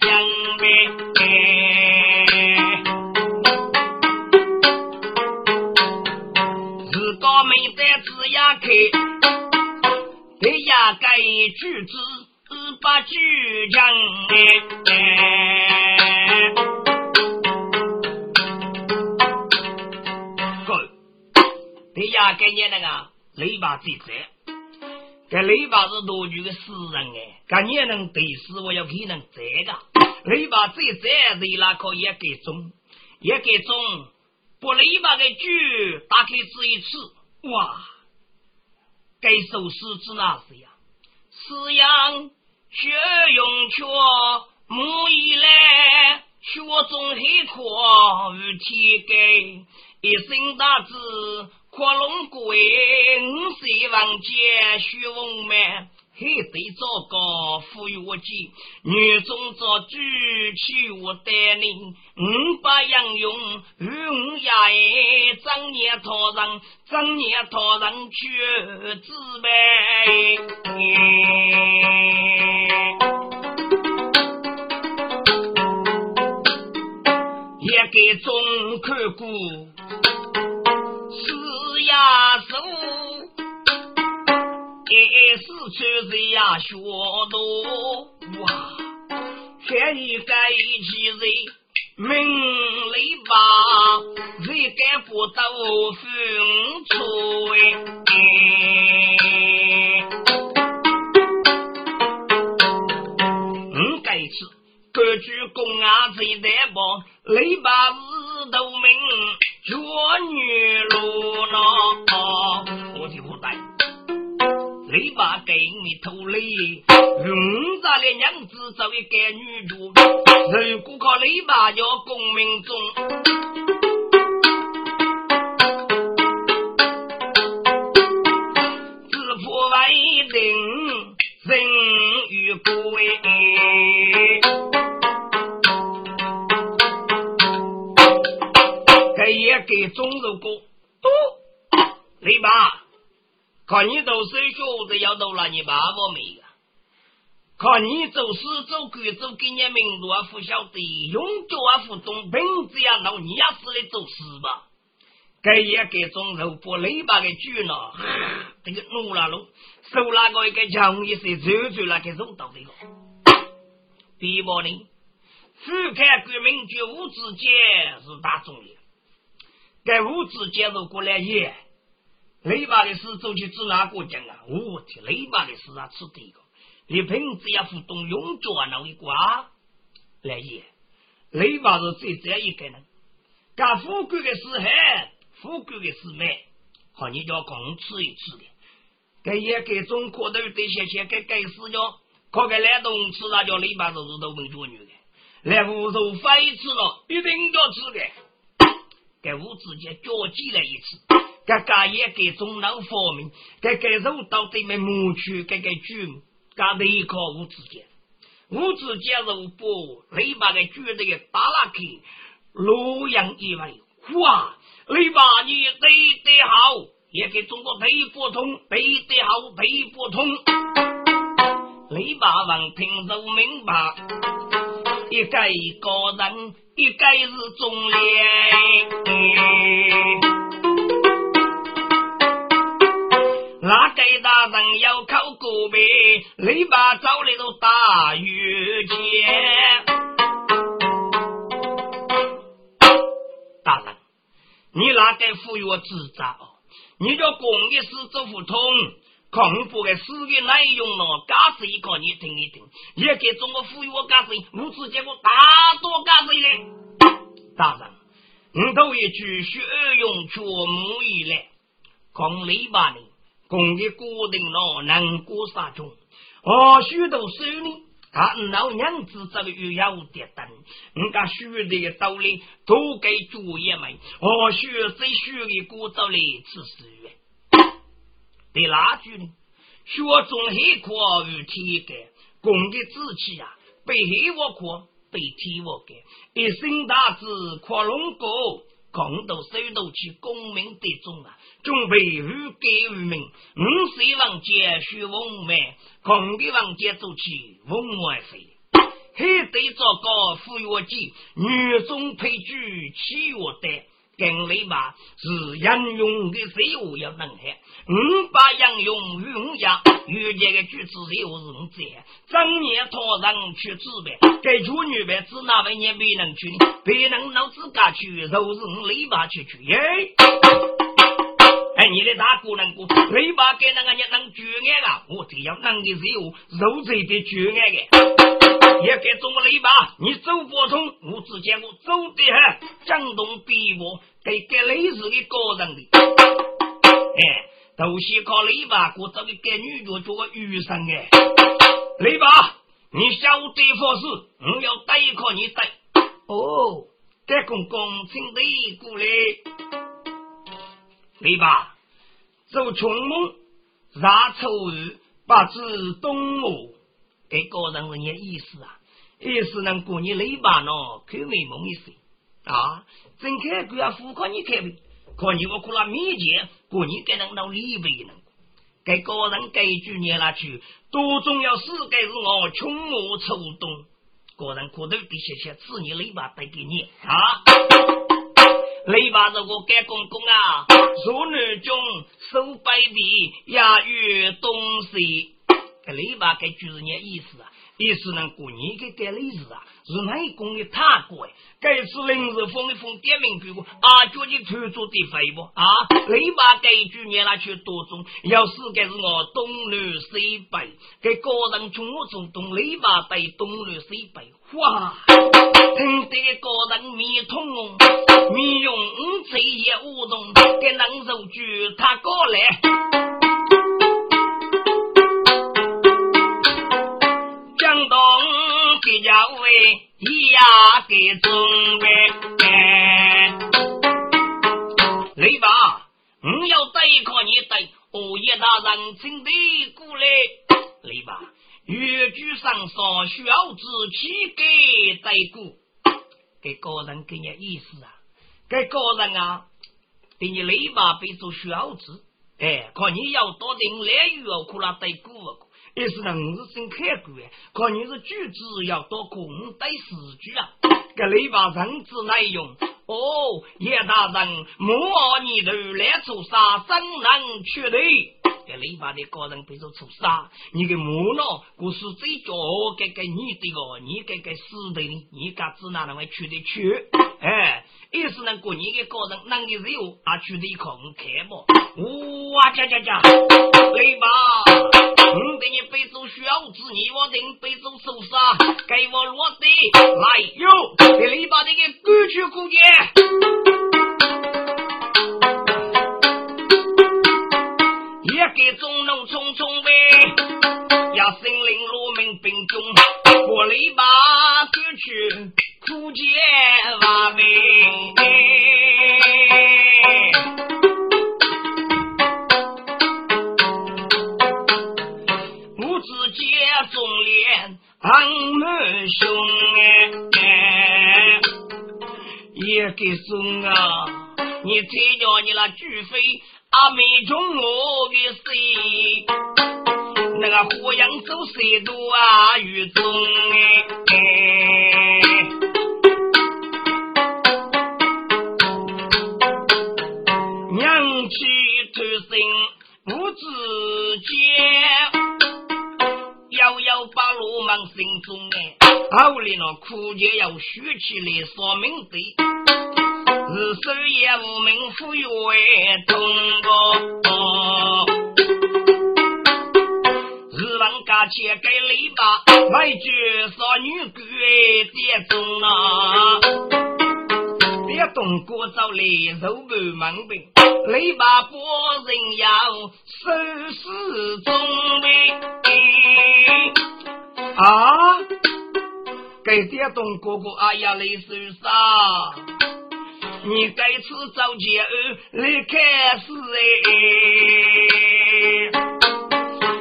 江自个没得字呀开，得呀改句子把句讲对呀，给你那个雷巴最在。这雷巴是多句的诗人哎，干你能对诗，我要给能这个。雷巴最在雷那可也给中，也给中。把雷巴的句打开这一次，哇！该首诗指哪是呀？四阳学用却木一来，学中黑阔无体给一身大志。阔龙归，五岁王杰徐文满，黑对糟糕富裕我计，女中做主妻我带领，五八杨勇与五呀哎，张年讨人，张年讨人去自备，也给中看过。一时出人呀学多哇，全一个一起人命里吧，谁敢不都分出嗯，该次各举公啊，最难帮，雷把日都明。弱女路呢？我的不带，你把给你偷雷，用咱的娘子作为给女主，如果靠你把叫功名中，自破外定人与鬼。也给中肉过，你爸，看你读书学的要读了，你爸爸没有？看你做事做官做给你名路啊，不晓得用脚啊，不懂本子呀，老你也是来做事吧？该也给中肉过，你爸给举了，这个怒了喽，手那个一个强一些，走走那个肉到这个，第一步呢，俯瞰国民绝无之间是大重要。该物质介入过来也，雷巴的事走去指哪个讲啊？我天，雷巴的事啊，吃这个，你平时要互动用脚那一挂来也，雷巴是最这一个人，干富贵的事还富贵的事没，好你叫共吃一吃的，该也给中国的这些些该该死叫，可给来东吃那叫雷巴就是都没做女的，来无肉非吃了，一定要吃的。给吴子杰交集了一次，这个也给中南方面，这个肉到对面牧区，这个猪，干的一靠吴子杰，吴子杰肉不，你把个猪的给打拉开，洛阳一位，哇，你把你对得好，也给中国对不通，对得好对不通，你把王听都明白，一个一个人。一该是忠烈，那该大人要靠个别，你把找来都大雨天。大人，你哪该赋予我执照？你叫公的事做不通。恐怖的诗的内容呢？假设一个你听一听，也给中国赋予我假设，我只见过大多假设的。大人，你头一句学用全木以来，公里吧呢？公的固定了能过啥种？哦，许多手呢？他老娘子这个又要点灯，人家学的道理都给主业们。哦，学这学的古道理只是。对哪句呢？学中黑苦与天干，公的志气呀，被黑我苦，被天我干。一身大志扩龙哥，共都手头起功名得中啊！准备与改于民，五岁王杰学文脉，公的王杰做起文外飞。还得做个副药剂，女中配剧七月单。跟你吧，是杨勇的谁我要能害，五把杨勇与我家遇见个举子谁我是五子，正年托人去治病，给处女辈子那位你没能去，别人老自家去，都是五篱笆去去耶。哎，你的大姑能过篱笆给那个人能绝爱啊？我这样能的是有肉嘴的绝爱的，也给中了篱笆，你走不通，我只见我走的很，江东比我。给给类似的个人的，哎，都是靠篱笆过这个给女主做个余生哎，篱笆，你晓得佛事，我要带一颗你带。哦，给公公请得过来，篱笆，走穷梦，杀丑日，八字东吴，给个人人家意思啊，意思能过你篱笆喏，可美梦一些。啊，睁开关要付款你开呗，可你我苦了面前，过你该能到里边能，该个人该句念下去，多重要事该是我穷我愁东，个人可头的谢谢，赐你雷把带给你。啊，雷把这个该公公啊，说女中手摆的亚越东西，这雷把该就是你意思啊，意思能过年给该历史啊。是哪一公的他过哎？该次临时封一封点名给我，啊，叫你推出的飞不啊？你把这句念拿去多种，要是该是我东南西北，给个人从我从东篱笆对东南西北，哇！听这个人面通红，面用五彩也舞动，给人手举他过来。江东给家为一呀给准备，来吧，我要带个你带，哦叶大人请得过来，来吧，越剧上上需要自己给带过，给个人给你意思啊，给个人啊，给你来吧，别做需要字，哎，看你要多点来语哦，可拉带过。意思呢，我是真开过哎，看你是句子要多空带四句啊，这里把人字内容哦，叶大人莫你头来出杀，怎能确定？这里把的个人别说出杀，你个木呢，故事最脚给给你的个，你给给死的，你嘎子哪能会去得去？哎，意思呢，过你的个人能的肉啊，去的空开不？哇，加加加，来吧！我给你背走小子，你我定背走首杀，给我落地来哟！给你把那个过去过节，也给中农匆匆呗，要森林罗明兵中，过篱笆过去苦节瓦呗。俺们兄哎，也给送啊！你猜着你那巨飞阿妹中我的谁？那个火阳走谁多啊？雨中哎，把罗莽心中哎，后来那苦节要学起来说明的，日手也无名富裕通过，日王家钱给篱笆，买句少女鬼接中啊。别动过早来，肉不忙病，篱笆不人要收拾中备。啊！给别动哥哥，哎呀，来收啥？你该吃早节二来开始哎！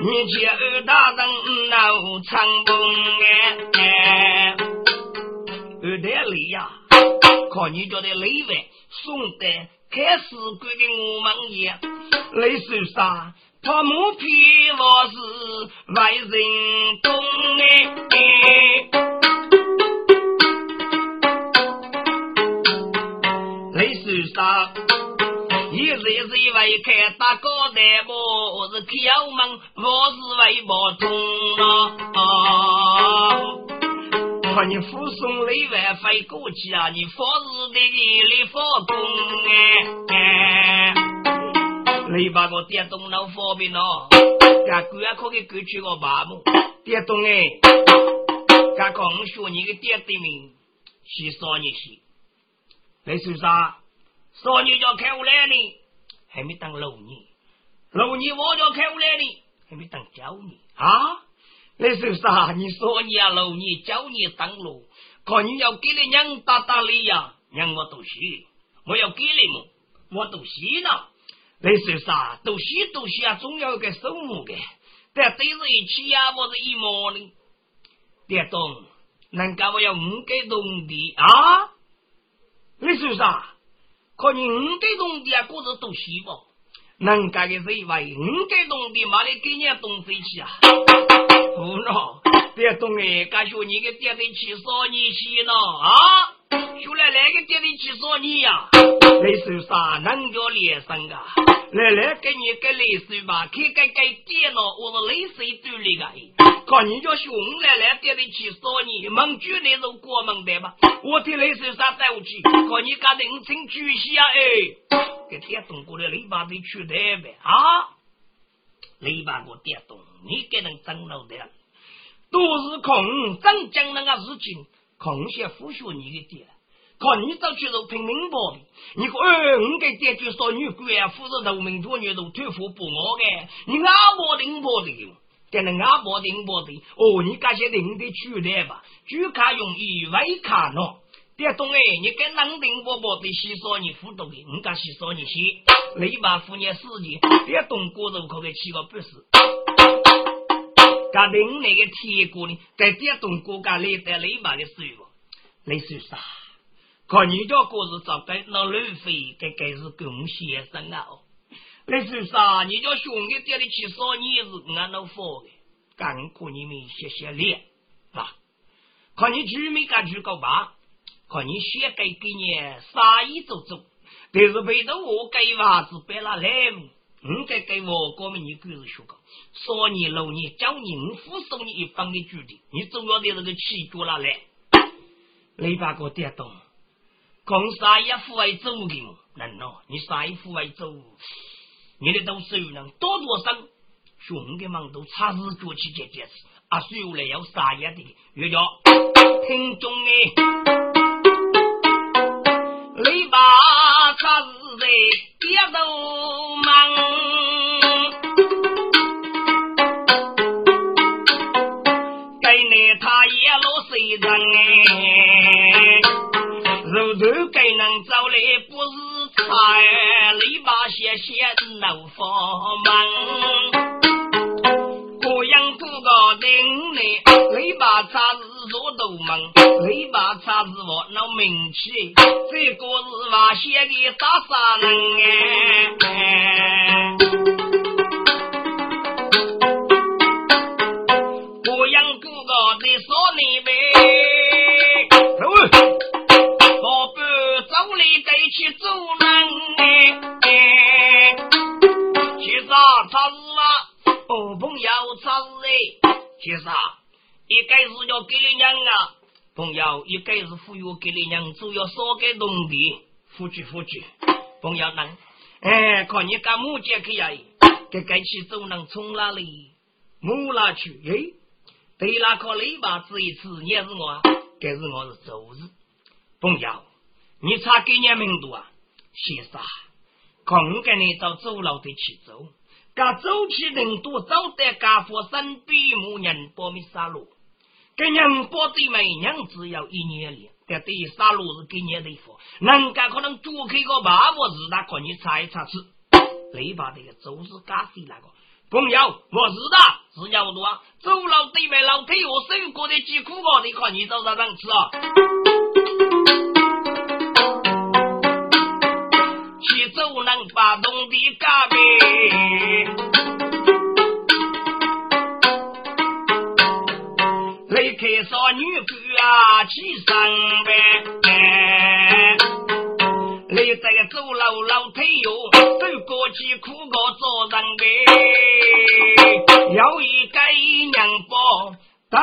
你节二大人闹长风哎，二代里呀。看你觉得累外，宋代开始规定我们也累受啥？他母皮我是外人懂嘞。雷水上，一日一外开大高台我是叫门，我是为我中啊。看你护送雷万飞过去啊，你佛是的你来佛功嘞。你把我电动脑方便咯，家贵啊可以过去个麻木电动哎，家讲说你个电对名是少年些，你说啥？少年叫开过来呢，还没当老年，老年我叫开过来呢，还没当教年啊？你说啥？你说你啊，老年教你当路，看你要给你娘打打理呀，娘我都许，我要给你么？我都许了。你说啥？都许都许啊，总要有个数目的，但对着一起呀，我是一模的。别动，人家我要五给农地啊？你说啥？看你五给农地啊，果子都许不？人家的是为五给农地，妈的给你东飞去啊？不喏，别动哎！敢说你个爹得去说你去呢啊？说来哪个爹得去说你呀？你说啥？能叫连生啊？来来，给你个泪水吧，开开开电脑，我是泪水堆里个。看你叫熊来来爹得去说你，门主那种过门的吧？我的泪水啥走去？看你家人情巨细啊！哎，给天动过来，你把得去台呗啊？你把我电动，你给人整脑袋，都是空真讲那个事情，空些胡说你的爹，看你早去都拼命搏的，你说哎，我给爹就说女鬼啊，扶着农民做女都托付不我的，你阿伯顶伯的，给人阿伯顶伯的，哦，你这些人的出来吧，主卡容易，外卡孬。别动哎！你跟冷定伯伯的洗少你糊涂的，你家洗少你洗，你把妇女事情别动过头，可给起个不是。家另那个铁锅呢，在别动过家里在你把的水不？你说啥？看你家锅是咋个那路费，该该是贡先生啊！你说啥？你家兄弟爹的去说你是俺老佛的，干苦你们谢谢脸啊！看你居没敢去搞吧？看你先给给你啥意走走，但是背着我给娃子别了来？你该给我哥们你故事学个，说你六年教你我附送你一方的距离，你总要的这个气脚了来。你把个跌动，讲啥也付为走的么？难道你啥也付为走？你的都是有人多多生，兄弟们都差日做起这件事，啊，所以来要啥一的，月叫听众呢。你把他是在街头忙，该那他也落水人，如头该能找来不是菜，你把些些能放忙，各样各个人呢，你把他是。做斗门，你把叉子我闹名气，这个是瓦写的大杀人哎！各样各个的说你呗，宝贝，走里得去走人哎！其实叉子，哦，朋友叉子哎，其实。一该是要给你娘啊，朋友，一该是富裕给你娘，主要少给农地，富去富去，朋友能，哎，看你干木匠去呀，给该去走能从哪里，木哪去？哎，对那颗雷把这一次也是我，该是我是周日，朋友，你差给你名度啊，先生，看我跟你到走廊的去走，噶走起人多，走得噶佛山比牧人波米沙路。给娘包的美娘只要一年里，但对杀戮是给年的福，人家可能多开个八宝日，他可你查一查吃。你把这个周氏咖啡那个朋友，我知道是要多啊，走老对面老腿我受过的几苦个，你看你早上能吃啊？去走能把东的咖开少女官啊，去上班，你在走路老腿哟，走过去苦个做人呗，有一个娘婆当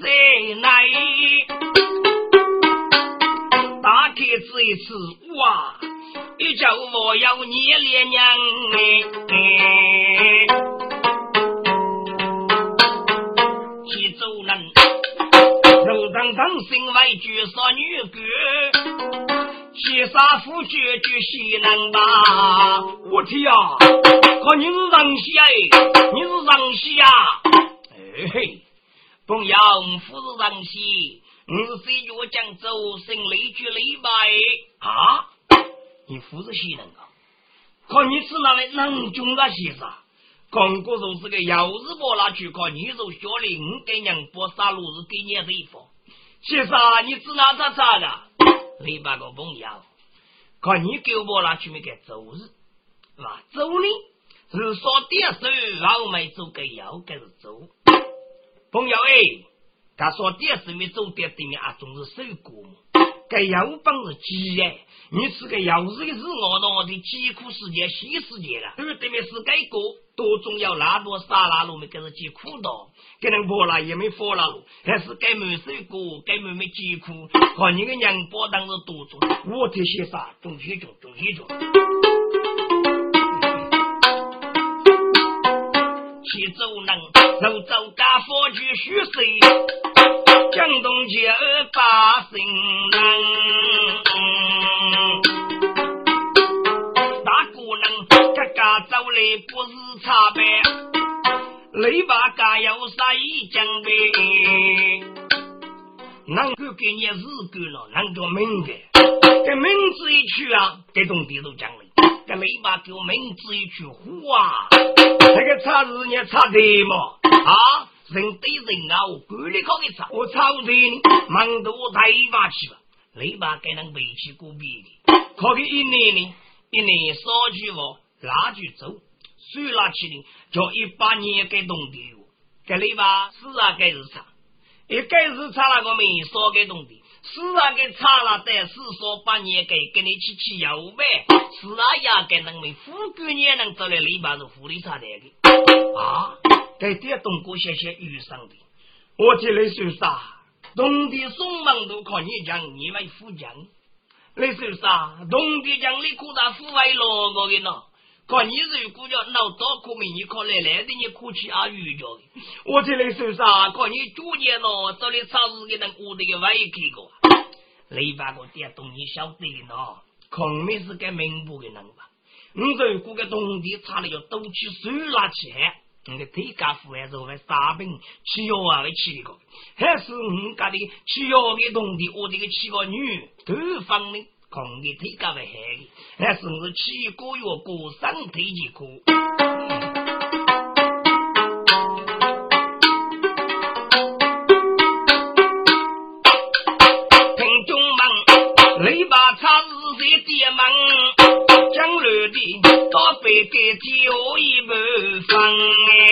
在来，打开这一次哇，一叫我要捏脸娘哎。当当心为绝杀女鬼，七杀夫绝绝西南吧！我天啊！可你是上西哎，你是上西呀？哎嘿，朋友，不是上西，你是谁叫我讲走生雷绝雷吧？啊？你不是西南啊？可你是那位能军的先生？刚哥说是个要日伯拿去看，你说小林给娘拨杀路是给你地方。先生，你知哪咋咋的？你把个朋友，看你给我拿去没给走日，是吧？走呢是说点手，后没走个要该是走。朋友哎，他说点手没走点对面啊，总是手过。该要本是鸡哎，你是个要日的是我那的疾苦世界、新世界了，对对面是该过。多重要拉多沙拉路没给人疾苦道，给人破了也没佛了路，还是该没水果，该没没疾苦，看你个娘包当是多重，我这些啥中些中中些中。去走能走走干佛去虚岁，江东街二八姓大姑娘嘎嘎走来不是。茶杯，雷把干要杀一江杯，能够给你日够了，能够明的，这名字一去啊，这种地都讲了，这雷把给我名字一去，哇，这个茶是你茶的嘛？啊，人对人啊，我管理好的茶，我茶不对呢，忙都我带把去吧，雷把给人背起过别的，考个一年呢，一年少句话，那就走。谁拉起的，叫一八年给冻的哟，给你吧，是啊，该是差，一该是差那个没说给动的，是啊，给差了，但是说八年给给你去吃药呗，是啊呀，给人们富贵也能找来篱笆是福利差来的。啊，给点东哥些些遇上的，我这里说啥？东的松忙都靠你讲，你们富强，你说啥？东的讲你可大富为了我给呢？看你如果叫闹早可没你可来来的你可去阿玉家的，我这里说啥？看你主年咯，这里超市给人过的个外给个，你把个电动你晓得喏，肯定是个明白的人吧？你如果个东地差了要都去收拿去，你个腿家户还是会沙饼吃药啊？会吃个，还是你家的吃药的东地，我这个七个女都方的。空的腿脚为黑的，还是是七个月过身体健康。听众们，雷把茶是谁爹们？将来的到北给酒一碗饭。